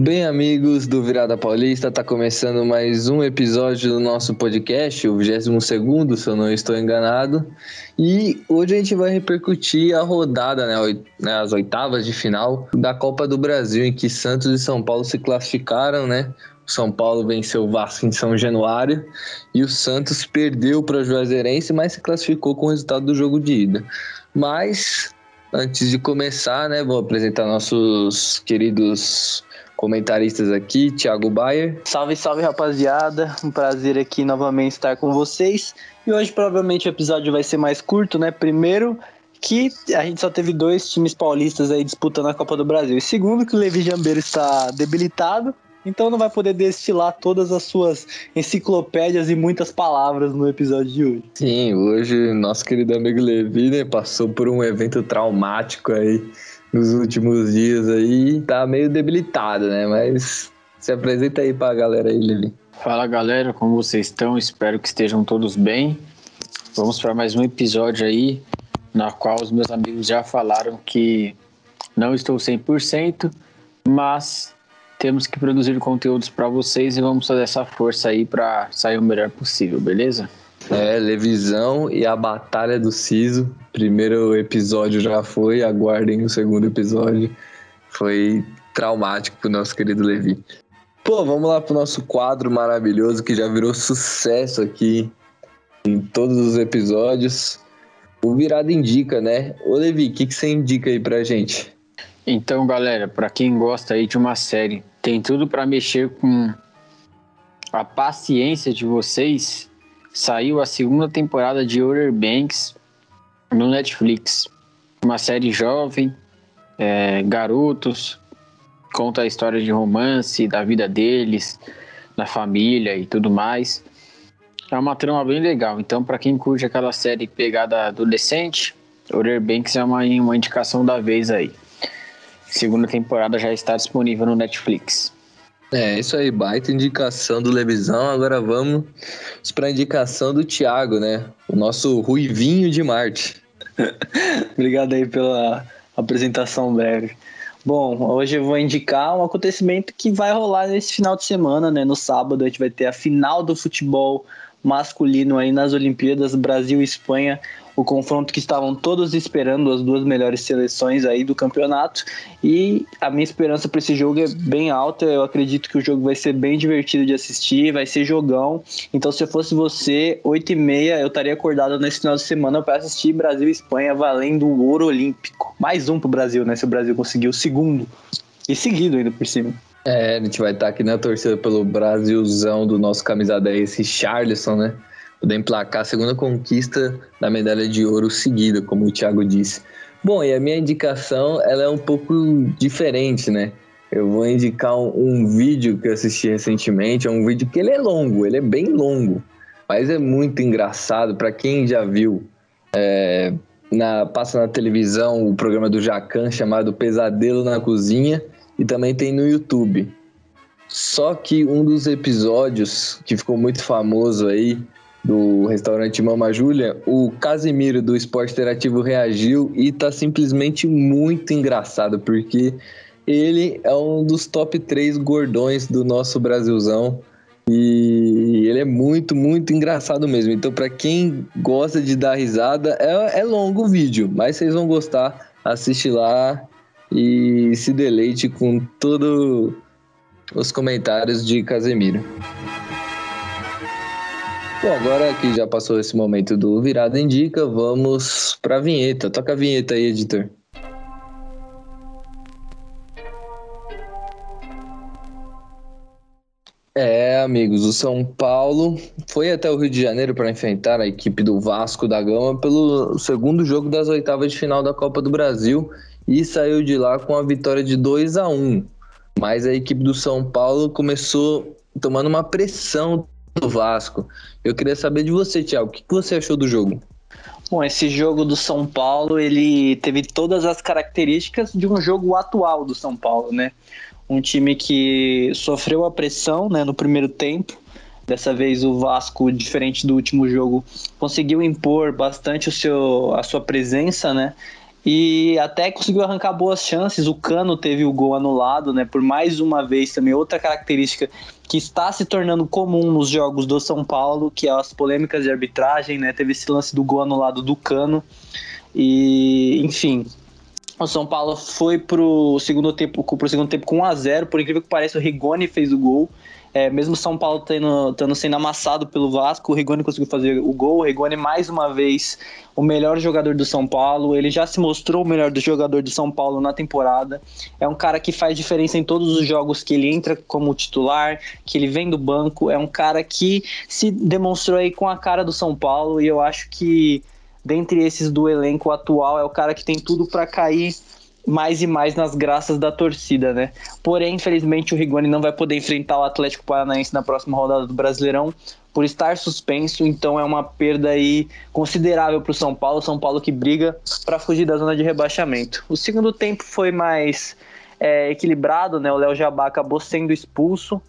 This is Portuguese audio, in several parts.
Bem, amigos do Virada Paulista, está começando mais um episódio do nosso podcast, o 22, se eu não estou enganado. E hoje a gente vai repercutir a rodada, né, né, as oitavas de final da Copa do Brasil, em que Santos e São Paulo se classificaram, né? O São Paulo venceu o Vasco em São Januário e o Santos perdeu para o Juazeirense, mas se classificou com o resultado do jogo de ida. Mas antes de começar, né, vou apresentar nossos queridos comentaristas aqui, Thiago Bayer. Salve, salve rapaziada, um prazer aqui novamente estar com vocês. E hoje provavelmente o episódio vai ser mais curto, né? Primeiro, que a gente só teve dois times paulistas aí disputando a Copa do Brasil. E segundo, que o Levi Jambeiro está debilitado, então não vai poder destilar todas as suas enciclopédias e muitas palavras no episódio de hoje. Sim, hoje nosso querido amigo Levi né, passou por um evento traumático aí nos últimos dias aí, tá meio debilitado, né? Mas se apresenta aí pra galera aí, Levi. Fala galera, como vocês estão? Espero que estejam todos bem. Vamos para mais um episódio aí, na qual os meus amigos já falaram que não estou 100%, mas temos que produzir conteúdos para vocês e vamos fazer essa força aí para sair o melhor possível, beleza? É, Levisão e a Batalha do Siso. Primeiro episódio já foi, aguardem o segundo episódio. Foi traumático pro nosso querido Levi. Pô, vamos lá pro nosso quadro maravilhoso que já virou sucesso aqui em todos os episódios. O Virado Indica, né? Ô Levi, o que, que você indica aí pra gente? Então, galera, para quem gosta aí de uma série, tem tudo para mexer com a paciência de vocês saiu a segunda temporada de Outer Banks no Netflix. Uma série jovem, é, garotos, conta a história de romance, da vida deles, da família e tudo mais. É uma trama bem legal. Então, para quem curte aquela série pegada adolescente, Outer Banks é uma, uma indicação da vez aí. Segunda temporada já está disponível no Netflix. É, isso aí, baita indicação do Levisão. Agora vamos para a indicação do Thiago, né? O nosso Ruivinho de Marte. Obrigado aí pela apresentação breve. Bom, hoje eu vou indicar um acontecimento que vai rolar nesse final de semana, né? No sábado a gente vai ter a final do futebol masculino aí nas Olimpíadas Brasil e Espanha o confronto que estavam todos esperando, as duas melhores seleções aí do campeonato. E a minha esperança para esse jogo é bem alta. Eu acredito que o jogo vai ser bem divertido de assistir, vai ser jogão. Então, se eu fosse você, 8 e meia, eu estaria acordado nesse final de semana para assistir Brasil e Espanha valendo o ouro olímpico. Mais um pro Brasil, né? Se o Brasil conseguir o segundo. E seguido ainda por cima. É, a gente vai estar aqui na torcida pelo Brasilzão do nosso camisa 10, esse Charleston, né? poder emplacar a segunda conquista da medalha de ouro seguida, como o Thiago disse. Bom, e a minha indicação ela é um pouco diferente, né? Eu vou indicar um, um vídeo que eu assisti recentemente, é um vídeo que ele é longo, ele é bem longo, mas é muito engraçado para quem já viu. É, na, passa na televisão o programa do Jacan chamado Pesadelo na Cozinha e também tem no YouTube. Só que um dos episódios que ficou muito famoso aí do restaurante Mama Júlia, o Casimiro do Esporte Interativo reagiu e tá simplesmente muito engraçado, porque ele é um dos top 3 gordões do nosso Brasilzão. E ele é muito, muito engraçado mesmo. Então, para quem gosta de dar risada, é, é longo o vídeo, mas vocês vão gostar. Assiste lá e se deleite com todos os comentários de Casemiro. Bom, agora que já passou esse momento do Virada Indica, vamos para a vinheta. Toca a vinheta aí, editor. É, amigos, o São Paulo foi até o Rio de Janeiro para enfrentar a equipe do Vasco da Gama pelo segundo jogo das oitavas de final da Copa do Brasil e saiu de lá com a vitória de 2 a 1. Mas a equipe do São Paulo começou tomando uma pressão do Vasco. Eu queria saber de você, Thiago, o que você achou do jogo? Bom, esse jogo do São Paulo, ele teve todas as características de um jogo atual do São Paulo, né? Um time que sofreu a pressão, né, no primeiro tempo. Dessa vez o Vasco, diferente do último jogo, conseguiu impor bastante o seu, a sua presença, né? E até conseguiu arrancar boas chances. O Cano teve o gol anulado, né? Por mais uma vez também outra característica que está se tornando comum nos jogos do São Paulo, que é as polêmicas de arbitragem, né? Teve esse lance do gol anulado do Cano. E, enfim, o São Paulo foi pro segundo tempo, pro segundo tempo com 1 a 0, por incrível que pareça, o Rigoni fez o gol. É, mesmo São Paulo tendo, tendo sendo amassado pelo Vasco, o Rigoni conseguiu fazer o gol. O Rigoni, mais uma vez, o melhor jogador do São Paulo. Ele já se mostrou o melhor do jogador do São Paulo na temporada. É um cara que faz diferença em todos os jogos que ele entra como titular, que ele vem do banco. É um cara que se demonstrou aí com a cara do São Paulo. E eu acho que, dentre esses do elenco atual, é o cara que tem tudo para cair mais e mais nas graças da torcida, né? Porém, infelizmente, o Rigoni não vai poder enfrentar o Atlético Paranaense na próxima rodada do Brasileirão por estar suspenso, então é uma perda aí considerável para o São Paulo, São Paulo que briga para fugir da zona de rebaixamento. O segundo tempo foi mais é, equilibrado, né? O Léo Jabá acabou sendo expulso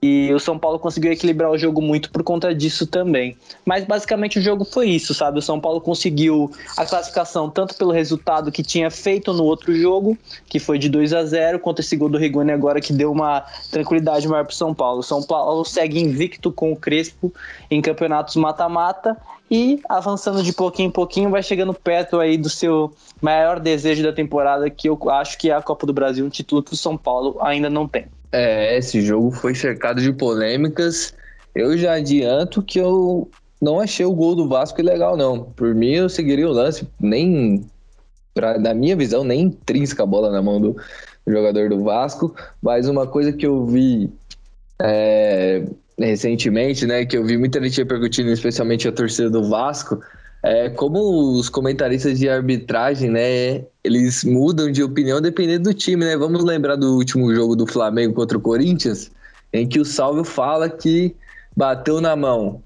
e o São Paulo conseguiu equilibrar o jogo muito por conta disso também. Mas basicamente o jogo foi isso, sabe? O São Paulo conseguiu a classificação tanto pelo resultado que tinha feito no outro jogo, que foi de 2 a 0 quanto esse gol do Rigoni agora que deu uma tranquilidade maior para o São Paulo. O São Paulo segue invicto com o Crespo em campeonatos mata-mata e avançando de pouquinho em pouquinho vai chegando perto aí do seu maior desejo da temporada, que eu acho que é a Copa do Brasil, um título que o São Paulo ainda não tem. É, esse jogo foi cercado de polêmicas. Eu já adianto que eu não achei o gol do Vasco legal, não. Por mim, eu seguiria o lance, nem, pra, na minha visão, nem intrínseca a bola na mão do, do jogador do Vasco. Mas uma coisa que eu vi é, recentemente, né, que eu vi muita gente repercutindo, especialmente a torcida do Vasco, é, como os comentaristas de arbitragem, né, eles mudam de opinião dependendo do time, né? Vamos lembrar do último jogo do Flamengo contra o Corinthians, em que o Salvio fala que bateu na mão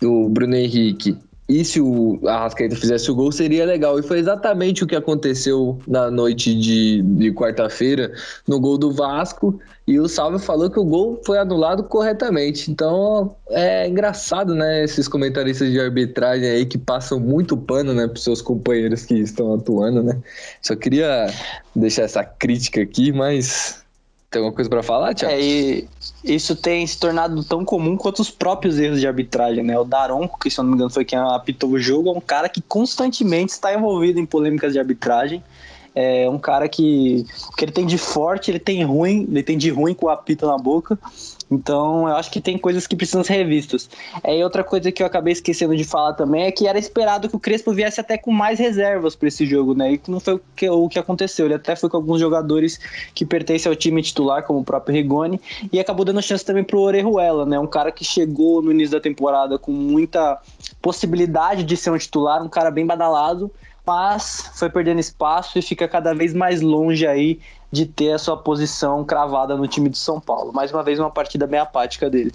do Bruno Henrique e se o Arrascaeta fizesse o gol, seria legal. E foi exatamente o que aconteceu na noite de, de quarta-feira no gol do Vasco. E o Salve falou que o gol foi anulado corretamente. Então é engraçado, né? Esses comentaristas de arbitragem aí que passam muito pano, né, para seus companheiros que estão atuando, né? Só queria deixar essa crítica aqui, mas tem alguma coisa para falar, Tiago? É, e isso tem se tornado tão comum quanto os próprios erros de arbitragem, né? O Daronco, que se eu não me engano foi quem apitou o jogo, é um cara que constantemente está envolvido em polêmicas de arbitragem. É um cara que, que ele tem de forte, ele tem ruim, ele tem de ruim com o apito na boca. Então, eu acho que tem coisas que precisam ser revistas. É, e outra coisa que eu acabei esquecendo de falar também é que era esperado que o Crespo viesse até com mais reservas para esse jogo, né? E não foi o que, o que aconteceu. Ele até foi com alguns jogadores que pertencem ao time titular, como o próprio Rigoni, e acabou dando chance também pro Orejuela, né? Um cara que chegou no início da temporada com muita possibilidade de ser um titular, um cara bem badalado, mas foi perdendo espaço e fica cada vez mais longe aí de ter a sua posição cravada no time de São Paulo. Mais uma vez, uma partida bem apática dele.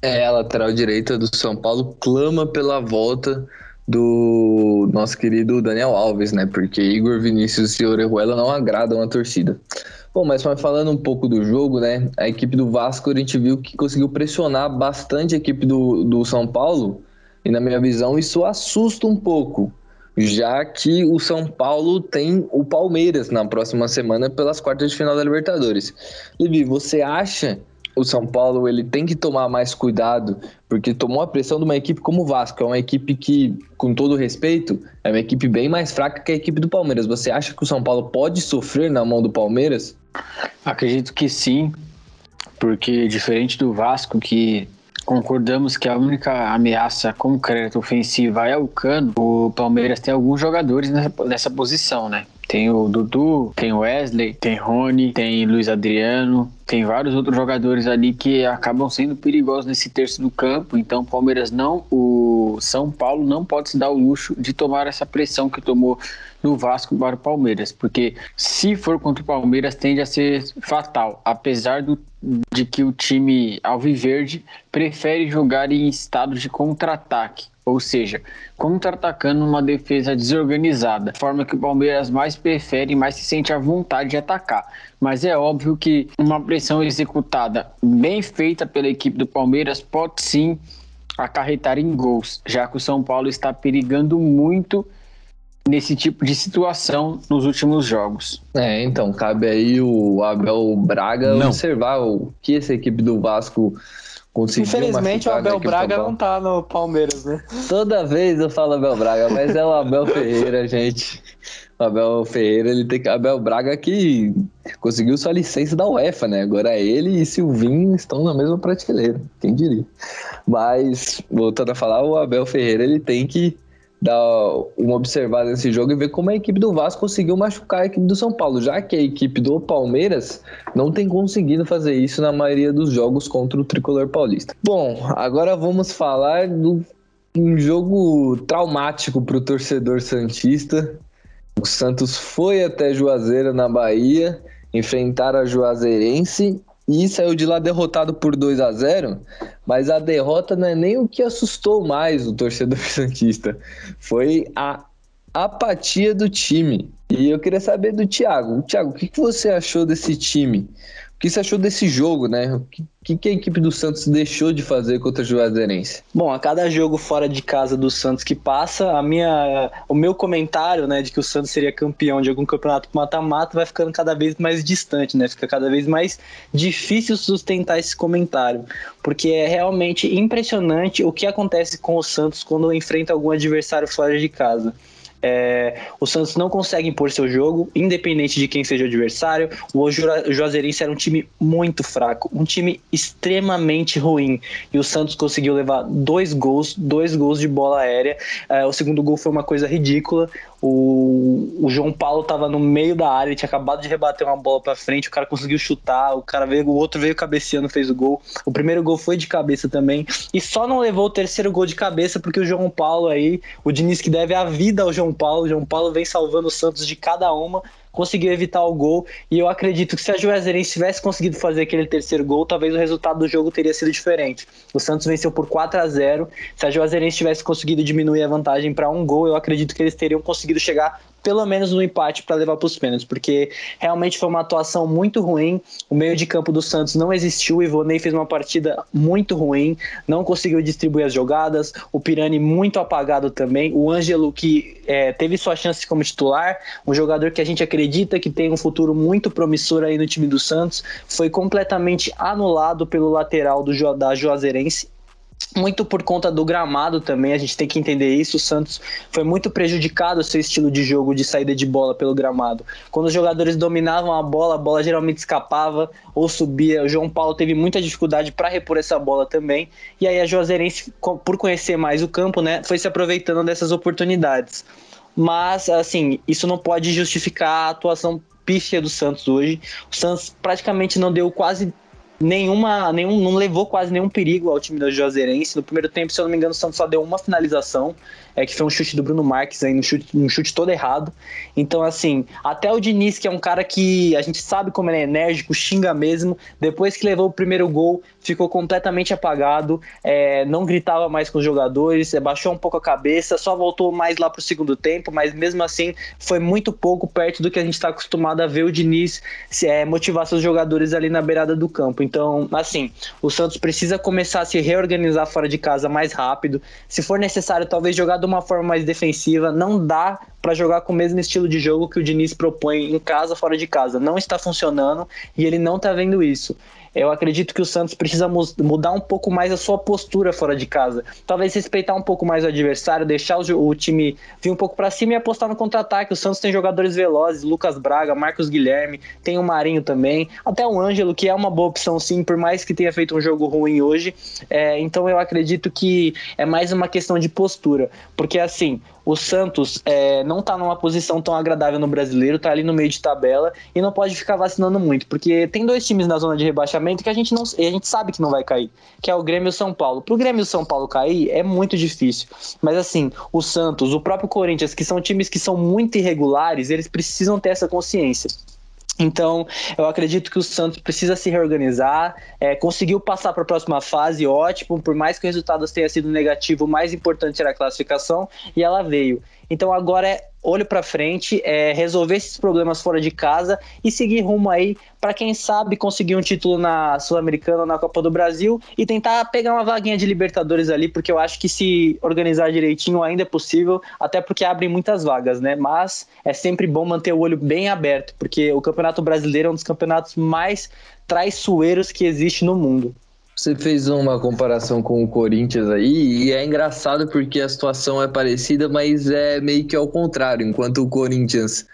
É, a lateral direita do São Paulo clama pela volta do nosso querido Daniel Alves, né? Porque Igor Vinícius e Orejuela não agradam a torcida. Bom, mas falando um pouco do jogo, né? A equipe do Vasco a gente viu que conseguiu pressionar bastante a equipe do, do São Paulo. E na minha visão, isso assusta um pouco já que o São Paulo tem o Palmeiras na próxima semana pelas quartas de final da Libertadores. Levi, você acha o São Paulo ele tem que tomar mais cuidado, porque tomou a pressão de uma equipe como o Vasco, é uma equipe que, com todo respeito, é uma equipe bem mais fraca que a equipe do Palmeiras. Você acha que o São Paulo pode sofrer na mão do Palmeiras? Acredito que sim, porque diferente do Vasco, que concordamos que a única ameaça concreta ofensiva é o Cano, o Palmeiras tem alguns jogadores nessa, posição, né? Tem o Dudu, tem o Wesley, tem Rony, tem Luiz Adriano, tem vários outros jogadores ali que acabam sendo perigosos nesse terço do campo. Então, o Palmeiras não, o São Paulo não pode se dar o luxo de tomar essa pressão que tomou no Vasco para o Palmeiras, porque se for contra o Palmeiras tende a ser fatal, apesar do, de que o time alviverde prefere jogar em estado de contra-ataque, ou seja, contra-atacando uma defesa desorganizada, forma que o Palmeiras mais prefere e mais se sente à vontade de atacar. Mas é óbvio que uma pressão executada bem feita pela equipe do Palmeiras pode sim acarretar em gols, já que o São Paulo está perigando muito nesse tipo de situação nos últimos jogos. É, então, cabe aí o Abel Braga não. observar o que essa equipe do Vasco conseguiu Infelizmente o Abel Braga não tá no Palmeiras, né? Toda vez eu falo Abel Braga, mas é o Abel Ferreira, gente. O Abel Ferreira, ele tem Abel Braga que conseguiu sua licença da UEFA, né? Agora ele e Silvinho estão na mesma prateleira, quem diria. Mas, voltando a falar, o Abel Ferreira, ele tem que dar uma observada nesse jogo e ver como a equipe do Vasco conseguiu machucar a equipe do São Paulo, já que a equipe do Palmeiras não tem conseguido fazer isso na maioria dos jogos contra o tricolor paulista. Bom, agora vamos falar do um jogo traumático para o torcedor santista. O Santos foi até Juazeiro na Bahia enfrentar a Juazeirense e saiu de lá derrotado por 2 a 0 mas a derrota não é nem o que assustou mais o torcedor santista, foi a apatia do time. E eu queria saber do Thiago. Thiago, o que, que você achou desse time? Que você achou desse jogo, né? O que, que, a equipe do Santos deixou de fazer contra o Juazeirense? Bom, a cada jogo fora de casa do Santos que passa, a minha, o meu comentário, né, de que o Santos seria campeão de algum campeonato mata-mata vai ficando cada vez mais distante, né? Fica cada vez mais difícil sustentar esse comentário, porque é realmente impressionante o que acontece com o Santos quando enfrenta algum adversário fora de casa. É, o Santos não consegue impor seu jogo, independente de quem seja o adversário. O Juazeirense era um time muito fraco, um time extremamente ruim. E o Santos conseguiu levar dois gols, dois gols de bola aérea. É, o segundo gol foi uma coisa ridícula. O, o João Paulo estava no meio da área, ele tinha acabado de rebater uma bola para frente, o cara conseguiu chutar, o cara veio, o outro veio cabeceando, fez o gol. O primeiro gol foi de cabeça também, e só não levou o terceiro gol de cabeça porque o João Paulo aí, o Diniz que deve a vida ao João Paulo, o João Paulo vem salvando o Santos de cada uma conseguiu evitar o gol. E eu acredito que se a Juazeirense tivesse conseguido fazer aquele terceiro gol, talvez o resultado do jogo teria sido diferente. O Santos venceu por 4 a 0 Se a Juazeirense tivesse conseguido diminuir a vantagem para um gol, eu acredito que eles teriam conseguido chegar pelo menos no empate para levar para os pênaltis, porque realmente foi uma atuação muito ruim. O meio de campo do Santos não existiu. O Ivonei fez uma partida muito ruim, não conseguiu distribuir as jogadas. O Pirani muito apagado também. O Ângelo, que é, teve sua chance como titular, um jogador que a gente acredita que tem um futuro muito promissor aí no time do Santos, foi completamente anulado pelo lateral do, da Juazeirense muito por conta do gramado também, a gente tem que entender isso. O Santos foi muito prejudicado seu estilo de jogo de saída de bola pelo gramado. Quando os jogadores dominavam a bola, a bola geralmente escapava ou subia. O João Paulo teve muita dificuldade para repor essa bola também. E aí a Juazeirense, por conhecer mais o campo, né, foi se aproveitando dessas oportunidades. Mas, assim, isso não pode justificar a atuação pífia do Santos hoje. O Santos praticamente não deu quase nenhuma, nenhum, não levou quase nenhum perigo ao time da Juazeirense. No primeiro tempo, se eu não me engano, o Santos só deu uma finalização é que foi um chute do Bruno Marques aí, um chute, um chute todo errado. Então, assim, até o Diniz, que é um cara que a gente sabe como ele é enérgico, xinga mesmo, depois que levou o primeiro gol, ficou completamente apagado, é, não gritava mais com os jogadores, é, baixou um pouco a cabeça, só voltou mais lá pro segundo tempo, mas mesmo assim foi muito pouco perto do que a gente está acostumado a ver o Diniz é, motivar seus jogadores ali na beirada do campo. Então, assim, o Santos precisa começar a se reorganizar fora de casa mais rápido. Se for necessário, talvez jogar de uma forma mais defensiva. Não dá para jogar com o mesmo estilo de jogo que o Diniz propõe em casa, fora de casa. Não está funcionando e ele não está vendo isso. Eu acredito que o Santos precisa mudar um pouco mais a sua postura fora de casa. Talvez respeitar um pouco mais o adversário, deixar o, o time vir um pouco para cima e apostar no contra-ataque. O Santos tem jogadores velozes, Lucas Braga, Marcos Guilherme, tem o Marinho também, até o Ângelo, que é uma boa opção sim, por mais que tenha feito um jogo ruim hoje. É, então eu acredito que é mais uma questão de postura, porque assim, o Santos é, não está numa posição tão agradável no brasileiro, está ali no meio de tabela e não pode ficar vacinando muito, porque tem dois times na zona de rebaixamento que a gente não a gente sabe que não vai cair, que é o Grêmio e o São Paulo. Para o Grêmio e o São Paulo cair é muito difícil, mas assim, o Santos, o próprio Corinthians, que são times que são muito irregulares, eles precisam ter essa consciência. Então, eu acredito que o Santos precisa se reorganizar, é, conseguiu passar para a próxima fase, ótimo, por mais que o resultado tenha sido negativo, o mais importante era a classificação, e ela veio. Então agora é olho para frente, é resolver esses problemas fora de casa e seguir rumo aí para quem sabe conseguir um título na Sul-Americana ou na Copa do Brasil e tentar pegar uma vaguinha de Libertadores ali, porque eu acho que se organizar direitinho ainda é possível, até porque abrem muitas vagas, né? Mas é sempre bom manter o olho bem aberto, porque o Campeonato Brasileiro é um dos campeonatos mais traiçoeiros que existe no mundo. Você fez uma comparação com o Corinthians aí, e é engraçado porque a situação é parecida, mas é meio que ao contrário. Enquanto o Corinthians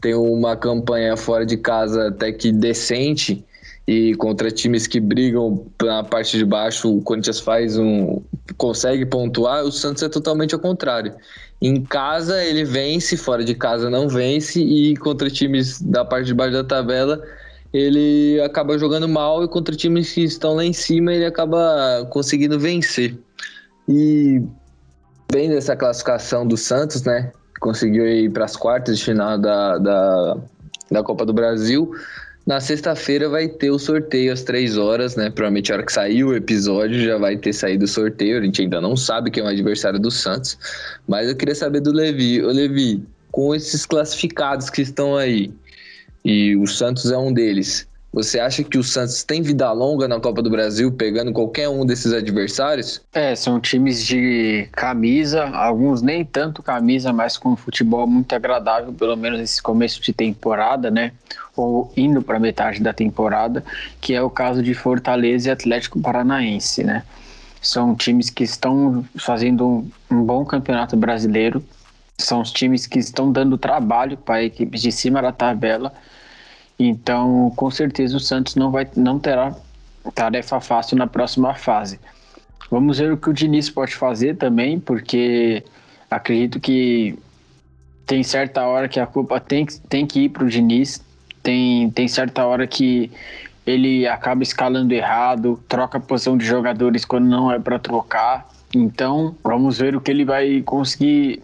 tem uma campanha fora de casa até que decente, e contra times que brigam na parte de baixo, o Corinthians faz um. consegue pontuar, o Santos é totalmente ao contrário. Em casa ele vence, fora de casa não vence, e contra times da parte de baixo da tabela ele acaba jogando mal e contra times que estão lá em cima ele acaba conseguindo vencer. E bem dessa classificação do Santos, né? Conseguiu ir para as quartas de final da, da, da Copa do Brasil. Na sexta-feira vai ter o sorteio às três horas, né? Provavelmente a hora que sair o episódio já vai ter saído o sorteio. A gente ainda não sabe quem é o adversário do Santos. Mas eu queria saber do Levi. Ô Levi, com esses classificados que estão aí, e o Santos é um deles. Você acha que o Santos tem vida longa na Copa do Brasil, pegando qualquer um desses adversários? É, são times de camisa, alguns nem tanto camisa, mas com futebol muito agradável, pelo menos nesse começo de temporada, né? Ou indo para metade da temporada, que é o caso de Fortaleza e Atlético Paranaense, né? São times que estão fazendo um, bom campeonato brasileiro, são os times que estão dando trabalho para equipes de cima da tabela então, com certeza o Santos não vai não terá tarefa fácil na próxima fase. Vamos ver o que o Diniz pode fazer também, porque acredito que tem certa hora que a culpa tem, tem que ir para o Diniz, tem, tem certa hora que ele acaba escalando errado, troca a posição de jogadores quando não é para trocar. Então, vamos ver o que ele vai conseguir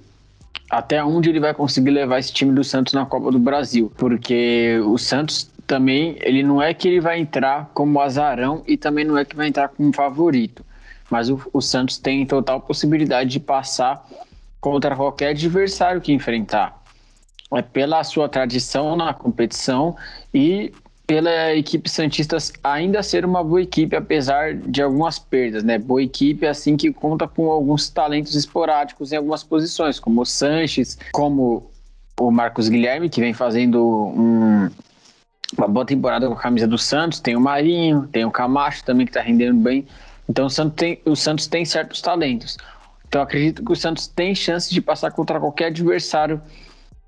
até onde ele vai conseguir levar esse time do Santos na Copa do Brasil, porque o Santos também, ele não é que ele vai entrar como azarão e também não é que vai entrar como favorito, mas o, o Santos tem total possibilidade de passar contra qualquer adversário que enfrentar. É pela sua tradição na competição e pela equipe Santista ainda ser uma boa equipe, apesar de algumas perdas, né? Boa equipe, assim, que conta com alguns talentos esporádicos em algumas posições, como o Sanches, como o Marcos Guilherme, que vem fazendo um, uma boa temporada com a camisa do Santos, tem o Marinho, tem o Camacho também, que tá rendendo bem. Então o Santos tem, o Santos tem certos talentos. Então acredito que o Santos tem chance de passar contra qualquer adversário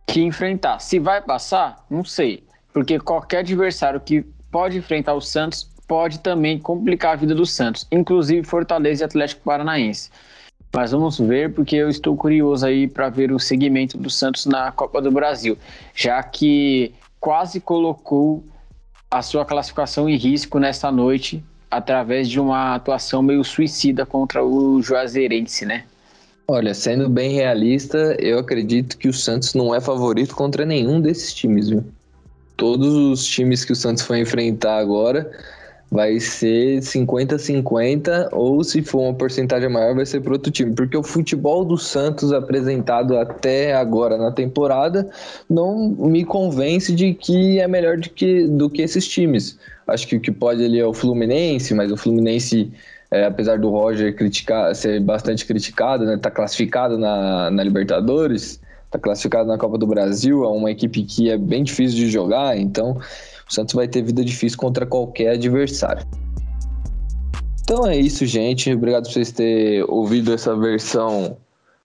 que enfrentar. Se vai passar, não sei porque qualquer adversário que pode enfrentar o Santos pode também complicar a vida do Santos, inclusive Fortaleza e Atlético Paranaense. Mas vamos ver, porque eu estou curioso aí para ver o segmento do Santos na Copa do Brasil, já que quase colocou a sua classificação em risco nesta noite através de uma atuação meio suicida contra o Juazeirense, né? Olha, sendo bem realista, eu acredito que o Santos não é favorito contra nenhum desses times, viu? Todos os times que o Santos for enfrentar agora vai ser 50-50 ou se for uma porcentagem maior vai ser para outro time, porque o futebol do Santos apresentado até agora na temporada não me convence de que é melhor do que, do que esses times. Acho que o que pode ali é o Fluminense, mas o Fluminense é, apesar do Roger criticar, ser bastante criticado, né, tá classificado na, na Libertadores, está classificado na Copa do Brasil, é uma equipe que é bem difícil de jogar, então o Santos vai ter vida difícil contra qualquer adversário. Então é isso, gente. Obrigado por vocês terem ouvido essa versão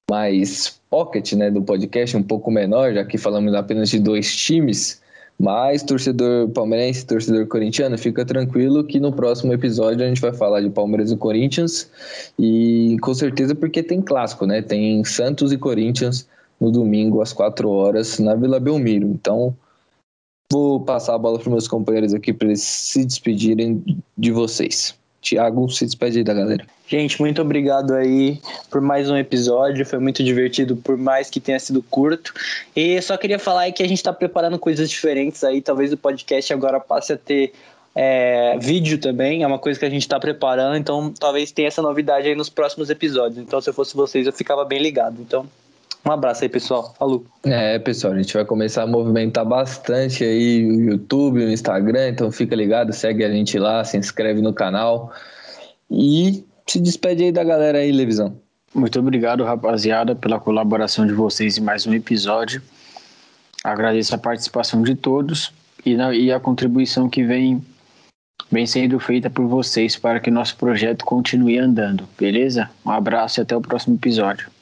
mais pocket né, do podcast, um pouco menor, já que falamos apenas de dois times. Mas, torcedor palmeirense, torcedor corintiano, fica tranquilo que no próximo episódio a gente vai falar de Palmeiras e Corinthians. E com certeza porque tem clássico, né? Tem Santos e Corinthians no domingo às 4 horas na Vila Belmiro. Então, vou passar a bola para meus companheiros aqui para eles se despedirem de vocês. Tiago, se despede aí da galera. Gente, muito obrigado aí por mais um episódio. Foi muito divertido, por mais que tenha sido curto. E só queria falar que a gente está preparando coisas diferentes aí. Talvez o podcast agora passe a ter é, vídeo também. É uma coisa que a gente está preparando. Então, talvez tenha essa novidade aí nos próximos episódios. Então, se eu fosse vocês, eu ficava bem ligado. Então, Um abraço aí, pessoal. Falou. É, pessoal, a gente vai começar a movimentar bastante aí o YouTube, o Instagram, então fica ligado, segue a gente lá, se inscreve no canal e se despede aí da galera aí, Levisão. Muito obrigado, rapaziada, pela colaboração de vocês em mais um episódio. Agradeço a participação de todos e, na, e a contribuição que vem, vem sendo feita por vocês para que nosso projeto continue andando, beleza? Um abraço e até o próximo episódio.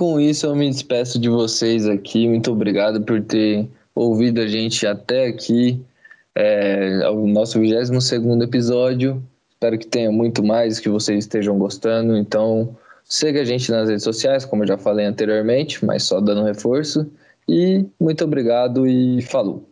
Com isso, eu me despeço de vocês aqui. Muito obrigado por ter ouvido a gente até aqui. É, o nosso 22 episódio. Espero que tenha muito mais, que vocês estejam gostando. Então, siga a gente nas redes sociais, como eu já falei anteriormente, mas só dando reforço. E muito obrigado e falou.